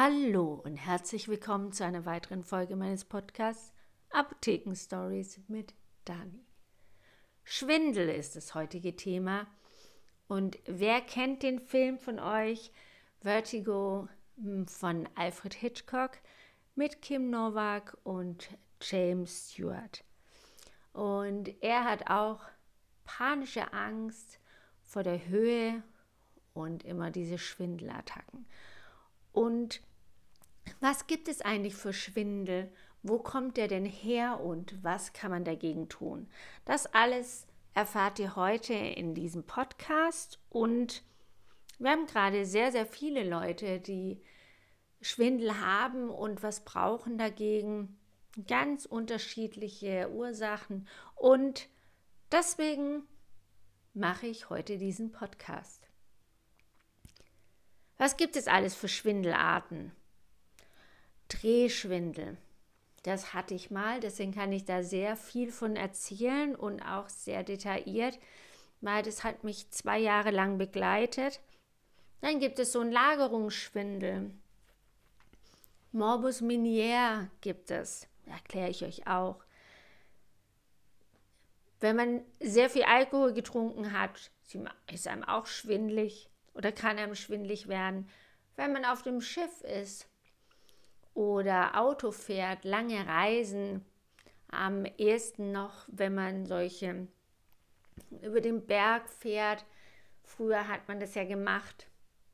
Hallo und herzlich willkommen zu einer weiteren Folge meines Podcasts Apotheken Stories mit Dani. Schwindel ist das heutige Thema. Und wer kennt den Film von euch? Vertigo hm, von Alfred Hitchcock mit Kim Novak und James Stewart. Und er hat auch panische Angst vor der Höhe und immer diese Schwindelattacken. Und was gibt es eigentlich für Schwindel? Wo kommt der denn her und was kann man dagegen tun? Das alles erfahrt ihr heute in diesem Podcast und wir haben gerade sehr, sehr viele Leute, die Schwindel haben und was brauchen dagegen. Ganz unterschiedliche Ursachen und deswegen mache ich heute diesen Podcast. Was gibt es alles für Schwindelarten? Drehschwindel. Das hatte ich mal, deswegen kann ich da sehr viel von erzählen und auch sehr detailliert, weil das hat mich zwei Jahre lang begleitet. Dann gibt es so einen Lagerungsschwindel. Morbus Minier gibt es, erkläre ich euch auch. Wenn man sehr viel Alkohol getrunken hat, ist einem auch schwindlig oder kann einem schwindlig werden, wenn man auf dem Schiff ist oder Auto fährt, lange Reisen, am ehesten noch, wenn man solche über den Berg fährt. Früher hat man das ja gemacht,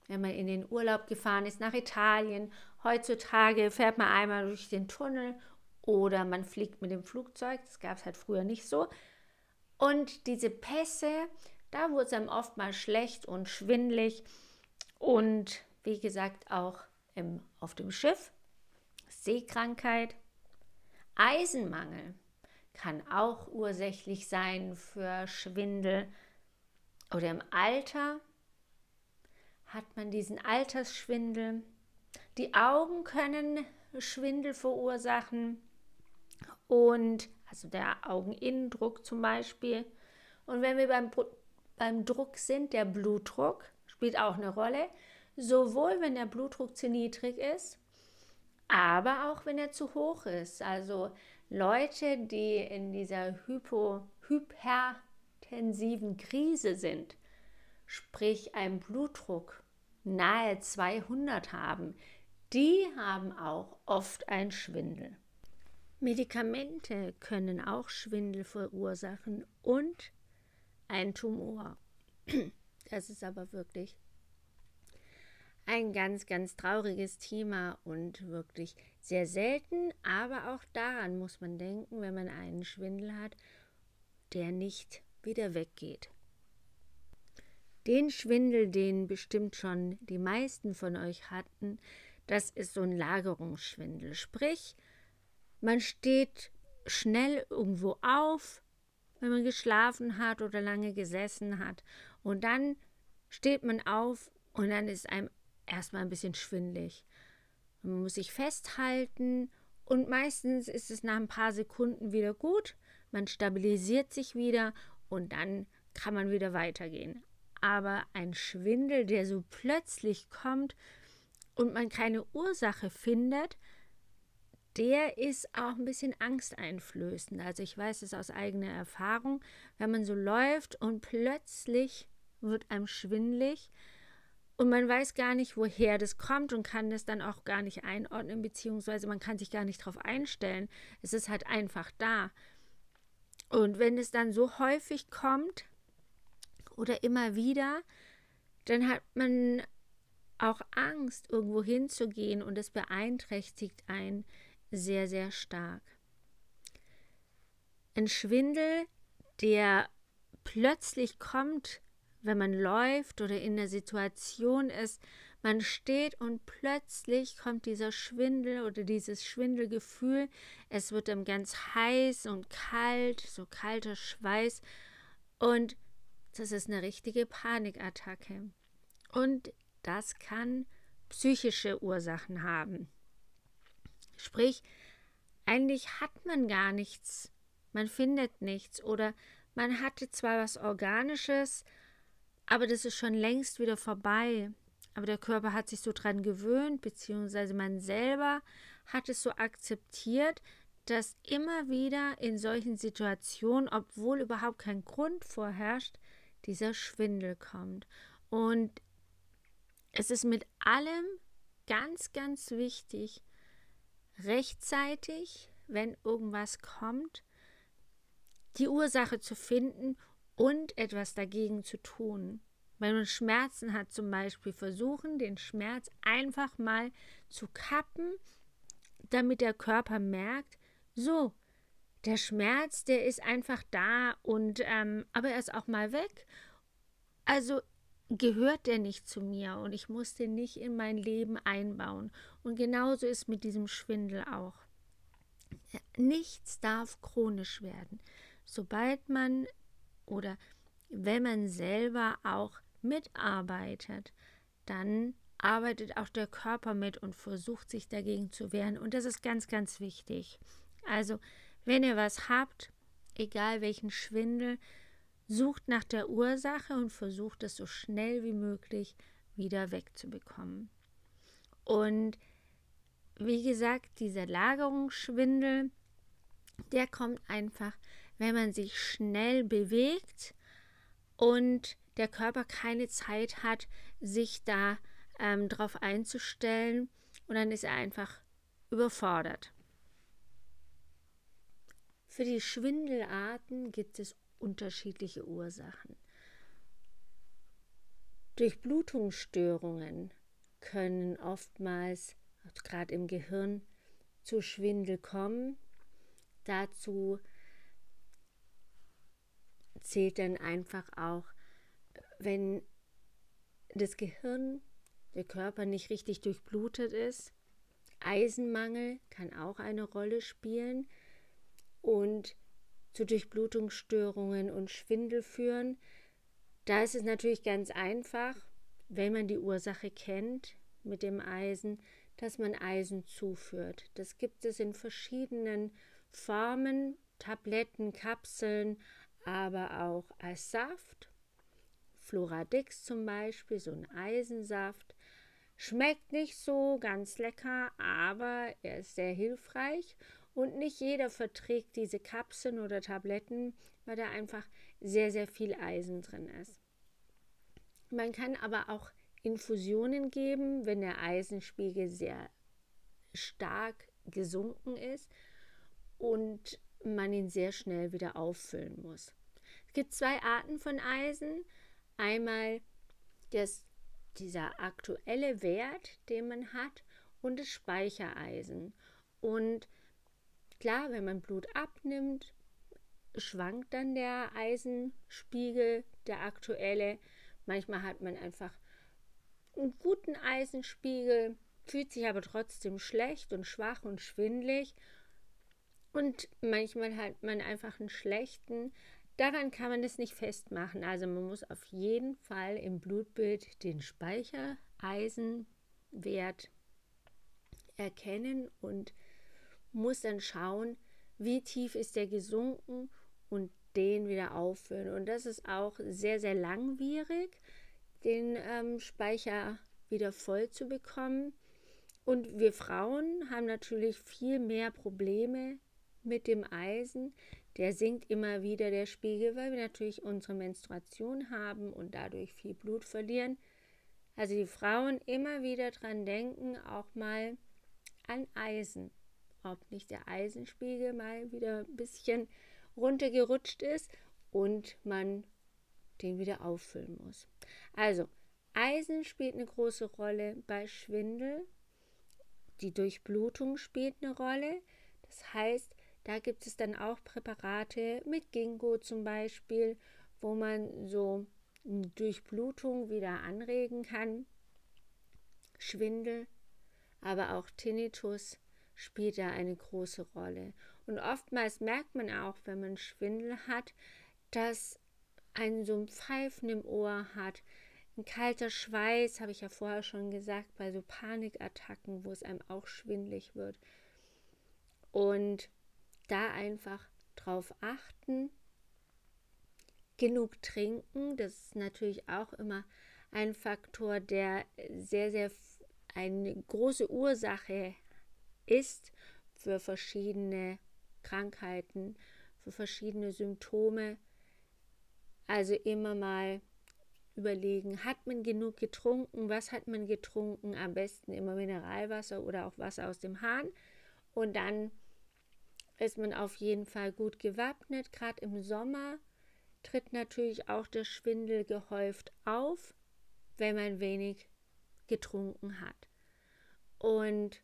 wenn man in den Urlaub gefahren ist nach Italien. Heutzutage fährt man einmal durch den Tunnel oder man fliegt mit dem Flugzeug. Das gab es halt früher nicht so. Und diese Pässe, da wurde es einem oft mal schlecht und schwindlig. Und wie gesagt, auch im, auf dem Schiff. Seekrankheit. Eisenmangel kann auch ursächlich sein für Schwindel. Oder im Alter hat man diesen Altersschwindel. Die Augen können Schwindel verursachen und also der Augeninnendruck zum Beispiel. Und wenn wir beim beim Druck sind, der Blutdruck spielt auch eine Rolle, sowohl wenn der Blutdruck zu niedrig ist, aber auch wenn er zu hoch ist. Also Leute, die in dieser Hypo, hypertensiven Krise sind, sprich einen Blutdruck nahe 200 haben, die haben auch oft einen Schwindel. Medikamente können auch Schwindel verursachen und ein Tumor. Das ist aber wirklich ein ganz, ganz trauriges Thema und wirklich sehr selten. Aber auch daran muss man denken, wenn man einen Schwindel hat, der nicht wieder weggeht. Den Schwindel, den bestimmt schon die meisten von euch hatten, das ist so ein Lagerungsschwindel. Sprich, man steht schnell irgendwo auf, wenn man geschlafen hat oder lange gesessen hat. Und dann steht man auf und dann ist einem erstmal ein bisschen schwindlig. Man muss sich festhalten und meistens ist es nach ein paar Sekunden wieder gut. Man stabilisiert sich wieder und dann kann man wieder weitergehen. Aber ein Schwindel, der so plötzlich kommt und man keine Ursache findet, der ist auch ein bisschen angsteinflößend. Also ich weiß es aus eigener Erfahrung, wenn man so läuft und plötzlich wird einem schwindlig und man weiß gar nicht, woher das kommt und kann das dann auch gar nicht einordnen, beziehungsweise man kann sich gar nicht darauf einstellen. Es ist halt einfach da. Und wenn es dann so häufig kommt oder immer wieder, dann hat man auch Angst, irgendwo hinzugehen und es beeinträchtigt einen sehr, sehr stark. Ein Schwindel, der plötzlich kommt, wenn man läuft oder in der Situation ist, man steht und plötzlich kommt dieser Schwindel oder dieses Schwindelgefühl, es wird dann ganz heiß und kalt, so kalter Schweiß und das ist eine richtige Panikattacke. Und das kann psychische Ursachen haben. Sprich, eigentlich hat man gar nichts, man findet nichts oder man hatte zwar was Organisches, aber das ist schon längst wieder vorbei. aber der Körper hat sich so dran gewöhnt, beziehungsweise man selber hat es so akzeptiert, dass immer wieder in solchen Situationen, obwohl überhaupt kein Grund vorherrscht, dieser Schwindel kommt. Und es ist mit allem ganz, ganz wichtig, rechtzeitig, wenn irgendwas kommt, die Ursache zu finden und etwas dagegen zu tun. Wenn man Schmerzen hat zum Beispiel, versuchen, den Schmerz einfach mal zu kappen, damit der Körper merkt, so, der Schmerz, der ist einfach da und ähm, aber er ist auch mal weg. Also gehört der nicht zu mir und ich muss den nicht in mein Leben einbauen. Und genauso ist mit diesem Schwindel auch. Nichts darf chronisch werden. Sobald man oder wenn man selber auch mitarbeitet, dann arbeitet auch der Körper mit und versucht sich dagegen zu wehren. Und das ist ganz, ganz wichtig. Also, wenn ihr was habt, egal welchen Schwindel, sucht nach der Ursache und versucht es so schnell wie möglich wieder wegzubekommen. Und wie gesagt, dieser Lagerungsschwindel, der kommt einfach, wenn man sich schnell bewegt und der Körper keine Zeit hat, sich da ähm, drauf einzustellen und dann ist er einfach überfordert. Für die Schwindelarten gibt es unterschiedliche Ursachen. Durchblutungsstörungen können oftmals, gerade im Gehirn, zu Schwindel kommen. Dazu zählt dann einfach auch, wenn das Gehirn, der Körper nicht richtig durchblutet ist. Eisenmangel kann auch eine Rolle spielen und zu Durchblutungsstörungen und Schwindel führen. Da ist es natürlich ganz einfach, wenn man die Ursache kennt mit dem Eisen, dass man Eisen zuführt. Das gibt es in verschiedenen Formen, Tabletten, Kapseln, aber auch als Saft. Floradix zum Beispiel, so ein Eisensaft. Schmeckt nicht so ganz lecker, aber er ist sehr hilfreich und nicht jeder verträgt diese Kapseln oder Tabletten, weil da einfach sehr, sehr viel Eisen drin ist. Man kann aber auch Infusionen geben, wenn der Eisenspiegel sehr stark gesunken ist und man ihn sehr schnell wieder auffüllen muss. Es gibt zwei Arten von Eisen. Einmal das, dieser aktuelle Wert, den man hat, und das Speichereisen. Und Klar, wenn man Blut abnimmt, schwankt dann der Eisenspiegel, der aktuelle. Manchmal hat man einfach einen guten Eisenspiegel, fühlt sich aber trotzdem schlecht und schwach und schwindlig. Und manchmal hat man einfach einen schlechten. Daran kann man das nicht festmachen. Also man muss auf jeden Fall im Blutbild den Speichereisenwert erkennen und muss dann schauen, wie tief ist der gesunken und den wieder auffüllen. Und das ist auch sehr, sehr langwierig, den ähm, Speicher wieder voll zu bekommen. Und wir Frauen haben natürlich viel mehr Probleme mit dem Eisen. Der sinkt immer wieder der Spiegel, weil wir natürlich unsere Menstruation haben und dadurch viel Blut verlieren. Also die Frauen immer wieder dran denken, auch mal an Eisen ob nicht der Eisenspiegel mal wieder ein bisschen runtergerutscht ist und man den wieder auffüllen muss. Also, Eisen spielt eine große Rolle bei Schwindel. Die Durchblutung spielt eine Rolle. Das heißt, da gibt es dann auch Präparate mit Ginkgo zum Beispiel, wo man so Durchblutung wieder anregen kann. Schwindel, aber auch Tinnitus spielt da eine große Rolle. Und oftmals merkt man auch, wenn man Schwindel hat, dass ein so ein Pfeifen im Ohr hat, ein kalter Schweiß, habe ich ja vorher schon gesagt, bei so Panikattacken, wo es einem auch schwindlig wird. Und da einfach drauf achten, genug trinken, das ist natürlich auch immer ein Faktor, der sehr, sehr eine große Ursache ist für verschiedene Krankheiten, für verschiedene Symptome. Also immer mal überlegen, hat man genug getrunken, was hat man getrunken, am besten immer Mineralwasser oder auch Wasser aus dem Hahn. Und dann ist man auf jeden Fall gut gewappnet. Gerade im Sommer tritt natürlich auch der Schwindel gehäuft auf, wenn man wenig getrunken hat. Und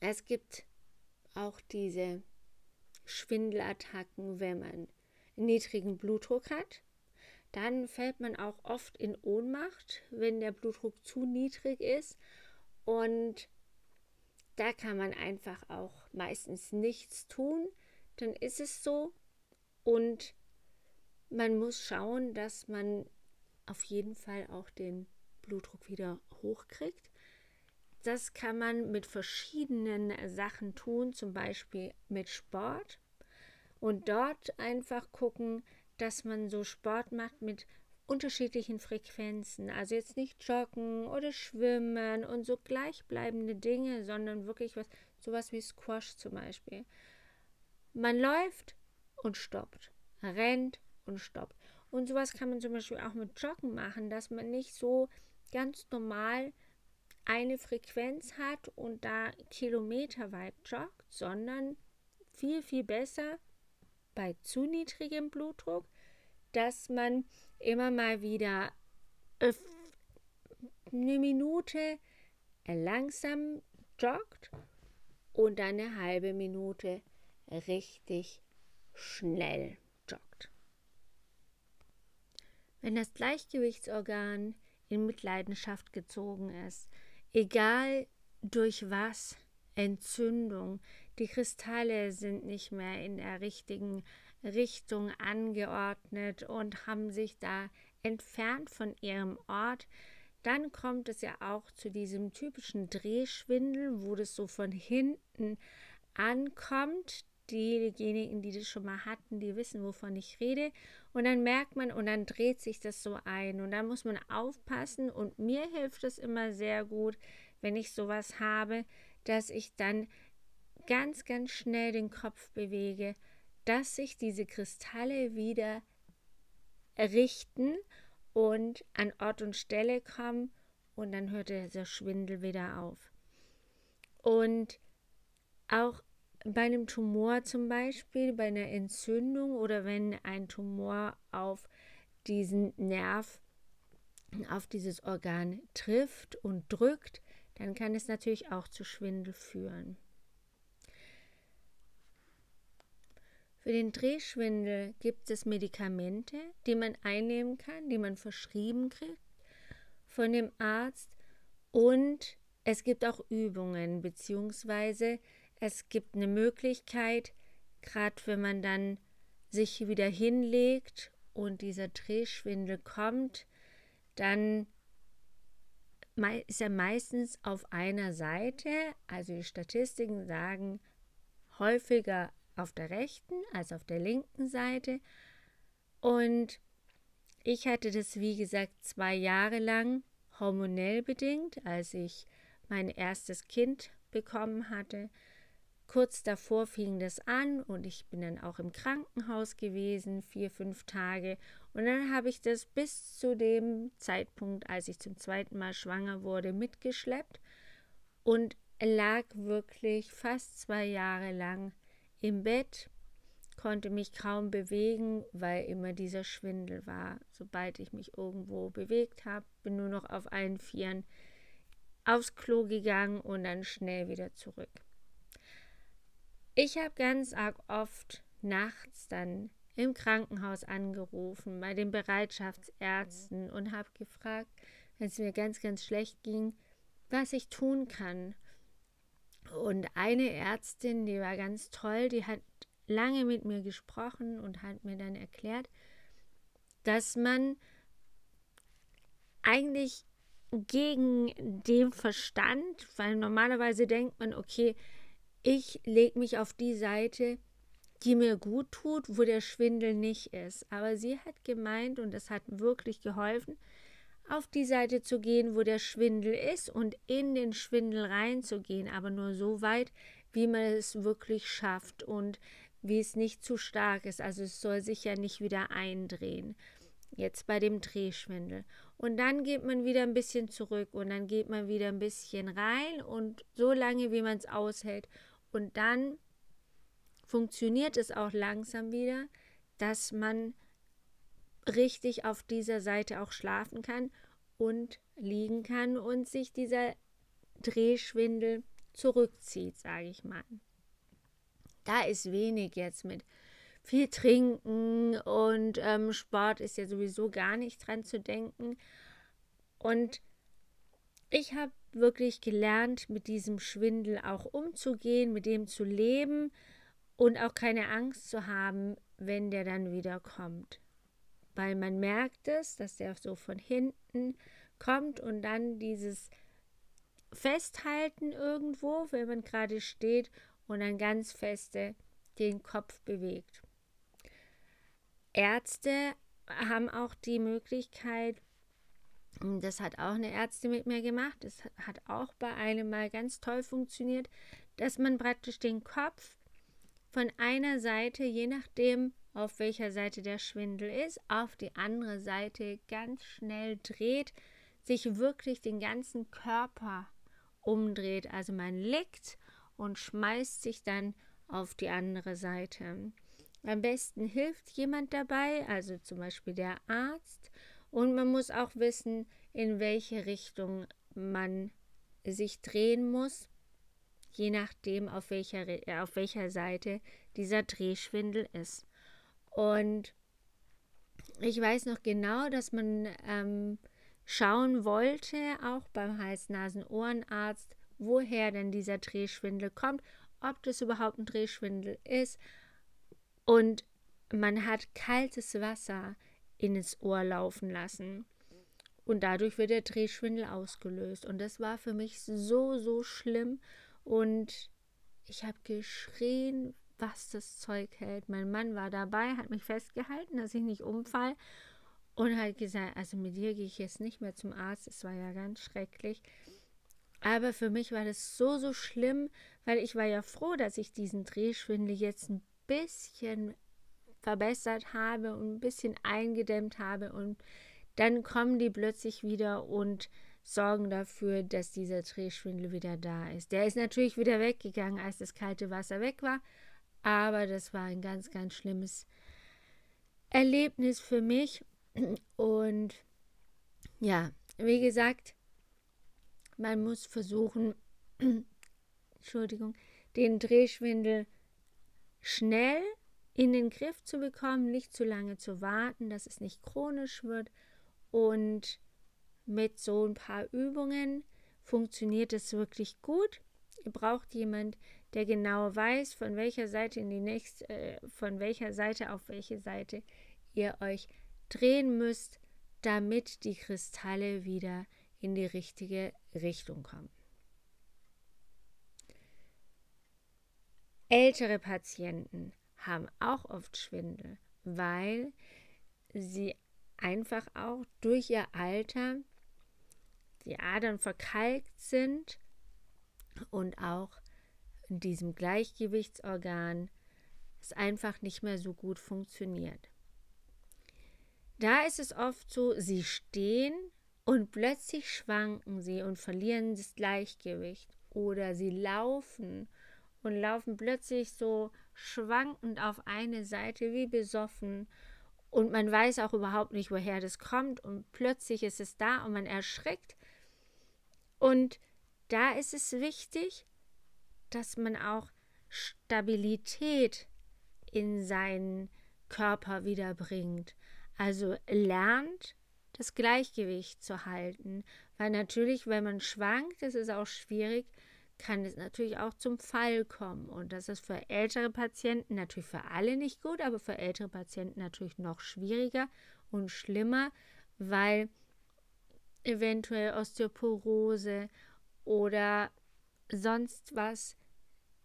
es gibt auch diese Schwindelattacken, wenn man niedrigen Blutdruck hat. Dann fällt man auch oft in Ohnmacht, wenn der Blutdruck zu niedrig ist. Und da kann man einfach auch meistens nichts tun. Dann ist es so. Und man muss schauen, dass man auf jeden Fall auch den Blutdruck wieder hochkriegt. Das kann man mit verschiedenen Sachen tun, zum Beispiel mit Sport. Und dort einfach gucken, dass man so Sport macht mit unterschiedlichen Frequenzen. Also jetzt nicht joggen oder schwimmen und so gleichbleibende Dinge, sondern wirklich was, sowas wie Squash zum Beispiel. Man läuft und stoppt, rennt und stoppt. Und sowas kann man zum Beispiel auch mit Joggen machen, dass man nicht so ganz normal eine Frequenz hat und da kilometerweit joggt, sondern viel, viel besser bei zu niedrigem Blutdruck, dass man immer mal wieder eine Minute langsam joggt und dann eine halbe Minute richtig schnell joggt. Wenn das Gleichgewichtsorgan in Mitleidenschaft gezogen ist, egal durch was, Entzündung, die Kristalle sind nicht mehr in der richtigen Richtung angeordnet und haben sich da entfernt von ihrem Ort, dann kommt es ja auch zu diesem typischen Drehschwindel, wo das so von hinten ankommt. Diejenigen, die das schon mal hatten, die wissen, wovon ich rede. Und dann merkt man und dann dreht sich das so ein. Und da muss man aufpassen. Und mir hilft es immer sehr gut, wenn ich sowas habe, dass ich dann ganz, ganz schnell den Kopf bewege, dass sich diese Kristalle wieder richten und an Ort und Stelle kommen und dann hört der Schwindel wieder auf. Und auch bei einem Tumor zum Beispiel, bei einer Entzündung oder wenn ein Tumor auf diesen Nerv, auf dieses Organ trifft und drückt, dann kann es natürlich auch zu Schwindel führen. Für den Drehschwindel gibt es Medikamente, die man einnehmen kann, die man verschrieben kriegt von dem Arzt. Und es gibt auch Übungen, beziehungsweise es gibt eine Möglichkeit, gerade wenn man dann sich wieder hinlegt und dieser Drehschwindel kommt, dann ist er meistens auf einer Seite. Also die Statistiken sagen häufiger auf der rechten als auf der linken Seite. Und ich hatte das, wie gesagt, zwei Jahre lang hormonell bedingt, als ich mein erstes Kind bekommen hatte. Kurz davor fing das an und ich bin dann auch im Krankenhaus gewesen, vier, fünf Tage. Und dann habe ich das bis zu dem Zeitpunkt, als ich zum zweiten Mal schwanger wurde, mitgeschleppt und lag wirklich fast zwei Jahre lang im Bett, konnte mich kaum bewegen, weil immer dieser Schwindel war. Sobald ich mich irgendwo bewegt habe, bin nur noch auf allen Vieren aufs Klo gegangen und dann schnell wieder zurück. Ich habe ganz arg oft nachts dann im Krankenhaus angerufen, bei den Bereitschaftsärzten und habe gefragt, wenn es mir ganz, ganz schlecht ging, was ich tun kann. Und eine Ärztin, die war ganz toll, die hat lange mit mir gesprochen und hat mir dann erklärt, dass man eigentlich gegen den Verstand, weil normalerweise denkt man, okay, ich lege mich auf die Seite, die mir gut tut, wo der Schwindel nicht ist. Aber sie hat gemeint, und das hat wirklich geholfen, auf die Seite zu gehen, wo der Schwindel ist und in den Schwindel reinzugehen, aber nur so weit, wie man es wirklich schafft und wie es nicht zu stark ist. Also es soll sich ja nicht wieder eindrehen. Jetzt bei dem Drehschwindel. Und dann geht man wieder ein bisschen zurück und dann geht man wieder ein bisschen rein und so lange, wie man es aushält. Und dann funktioniert es auch langsam wieder, dass man richtig auf dieser Seite auch schlafen kann und liegen kann und sich dieser Drehschwindel zurückzieht, sage ich mal. Da ist wenig jetzt mit viel trinken und ähm, Sport ist ja sowieso gar nicht dran zu denken. Und ich habe wirklich gelernt, mit diesem Schwindel auch umzugehen, mit dem zu leben und auch keine Angst zu haben, wenn der dann wieder kommt. Weil man merkt es, dass der so von hinten kommt und dann dieses Festhalten irgendwo, wenn man gerade steht und dann ganz feste den Kopf bewegt. Ärzte haben auch die Möglichkeit, das hat auch eine Ärztin mit mir gemacht, das hat auch bei einem mal ganz toll funktioniert, dass man praktisch den Kopf von einer Seite, je nachdem, auf welcher Seite der Schwindel ist, auf die andere Seite ganz schnell dreht, sich wirklich den ganzen Körper umdreht. Also man liegt und schmeißt sich dann auf die andere Seite. Am besten hilft jemand dabei, also zum Beispiel der Arzt. Und man muss auch wissen, in welche Richtung man sich drehen muss, je nachdem, auf welcher, auf welcher Seite dieser Drehschwindel ist. Und ich weiß noch genau, dass man ähm, schauen wollte, auch beim Hals-Nasen-Ohrenarzt, woher denn dieser Drehschwindel kommt, ob das überhaupt ein Drehschwindel ist, und man hat kaltes Wasser in ins Ohr laufen lassen. Und dadurch wird der Drehschwindel ausgelöst. Und das war für mich so, so schlimm. Und ich habe geschrien, was das Zeug hält. Mein Mann war dabei, hat mich festgehalten, dass ich nicht umfall. Und hat gesagt, also mit dir gehe ich jetzt nicht mehr zum Arzt. Es war ja ganz schrecklich. Aber für mich war das so, so schlimm, weil ich war ja froh, dass ich diesen Drehschwindel jetzt ein bisschen verbessert habe und ein bisschen eingedämmt habe und dann kommen die plötzlich wieder und sorgen dafür, dass dieser Drehschwindel wieder da ist. Der ist natürlich wieder weggegangen, als das kalte Wasser weg war, aber das war ein ganz, ganz schlimmes Erlebnis für mich und ja, wie gesagt, man muss versuchen, Entschuldigung, den Drehschwindel schnell in den Griff zu bekommen, nicht zu lange zu warten, dass es nicht chronisch wird. Und mit so ein paar Übungen funktioniert es wirklich gut. Ihr braucht jemand, der genau weiß, von welcher Seite in die nächste, äh, von welcher Seite auf welche Seite ihr euch drehen müsst, damit die Kristalle wieder in die richtige Richtung kommen. Ältere Patienten haben auch oft Schwindel, weil sie einfach auch durch ihr Alter die Adern verkalkt sind und auch in diesem Gleichgewichtsorgan es einfach nicht mehr so gut funktioniert. Da ist es oft so, sie stehen und plötzlich schwanken sie und verlieren das Gleichgewicht oder sie laufen und laufen plötzlich so schwankend auf eine Seite wie besoffen und man weiß auch überhaupt nicht, woher das kommt und plötzlich ist es da und man erschreckt. Und da ist es wichtig, dass man auch Stabilität in seinen Körper wiederbringt. Also lernt, das Gleichgewicht zu halten. Weil natürlich, wenn man schwankt, ist es auch schwierig, kann es natürlich auch zum Fall kommen. Und das ist für ältere Patienten natürlich für alle nicht gut, aber für ältere Patienten natürlich noch schwieriger und schlimmer, weil eventuell Osteoporose oder sonst was,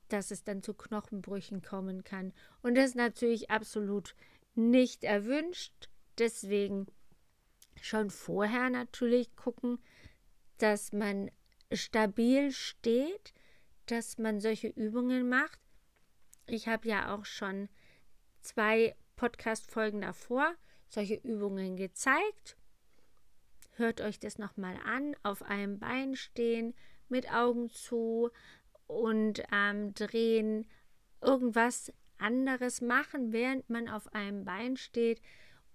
dass es dann zu Knochenbrüchen kommen kann. Und das ist natürlich absolut nicht erwünscht. Deswegen schon vorher natürlich gucken, dass man stabil steht, dass man solche Übungen macht. Ich habe ja auch schon zwei Podcast-Folgen davor solche Übungen gezeigt. Hört euch das nochmal an. Auf einem Bein stehen, mit Augen zu und ähm, drehen. Irgendwas anderes machen, während man auf einem Bein steht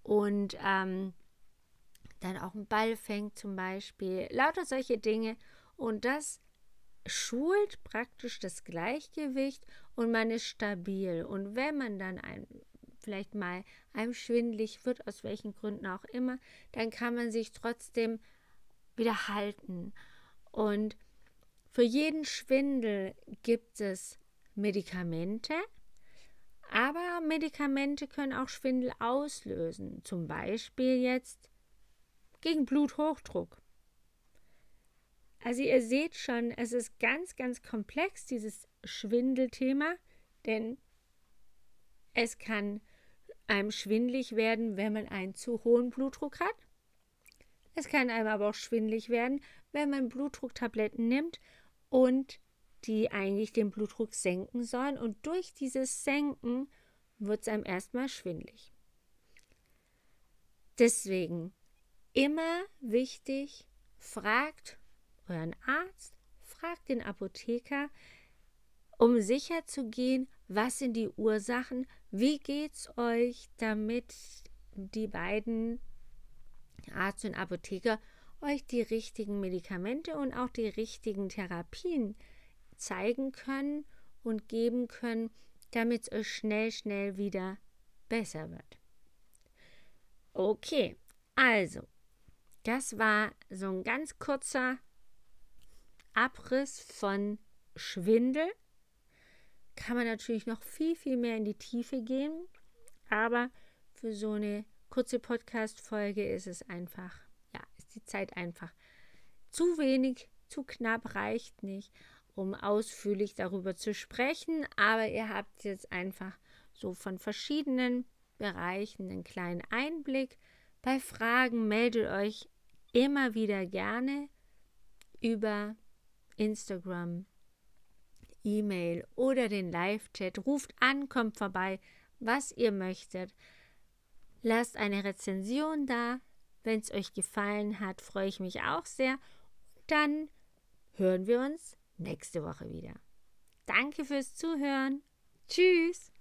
und ähm, dann auch einen Ball fängt zum Beispiel. Lauter solche Dinge. Und das schult praktisch das Gleichgewicht und man ist stabil. Und wenn man dann ein, vielleicht mal einem schwindlig wird, aus welchen Gründen auch immer, dann kann man sich trotzdem wieder halten. Und für jeden Schwindel gibt es Medikamente, aber Medikamente können auch Schwindel auslösen. Zum Beispiel jetzt gegen Bluthochdruck. Also ihr seht schon, es ist ganz, ganz komplex, dieses Schwindelthema, denn es kann einem schwindlig werden, wenn man einen zu hohen Blutdruck hat. Es kann einem aber auch schwindlig werden, wenn man Blutdrucktabletten nimmt und die eigentlich den Blutdruck senken sollen. Und durch dieses Senken wird es einem erstmal schwindlig. Deswegen immer wichtig, fragt euren Arzt, fragt den Apotheker, um sicher zu gehen, was sind die Ursachen, wie geht's euch, damit die beiden Arzt und Apotheker euch die richtigen Medikamente und auch die richtigen Therapien zeigen können und geben können, damit es euch schnell, schnell wieder besser wird. Okay, also, das war so ein ganz kurzer Abriss von Schwindel. Kann man natürlich noch viel, viel mehr in die Tiefe gehen, aber für so eine kurze Podcast-Folge ist es einfach, die Zeit einfach zu wenig, zu knapp, reicht nicht, um ausführlich darüber zu sprechen, aber ihr habt jetzt einfach so von verschiedenen Bereichen einen kleinen Einblick. Bei Fragen meldet euch immer wieder gerne über Instagram, E-Mail oder den Live-Chat. Ruft an, kommt vorbei, was ihr möchtet. Lasst eine Rezension da. Wenn es euch gefallen hat, freue ich mich auch sehr. Dann hören wir uns nächste Woche wieder. Danke fürs Zuhören. Tschüss.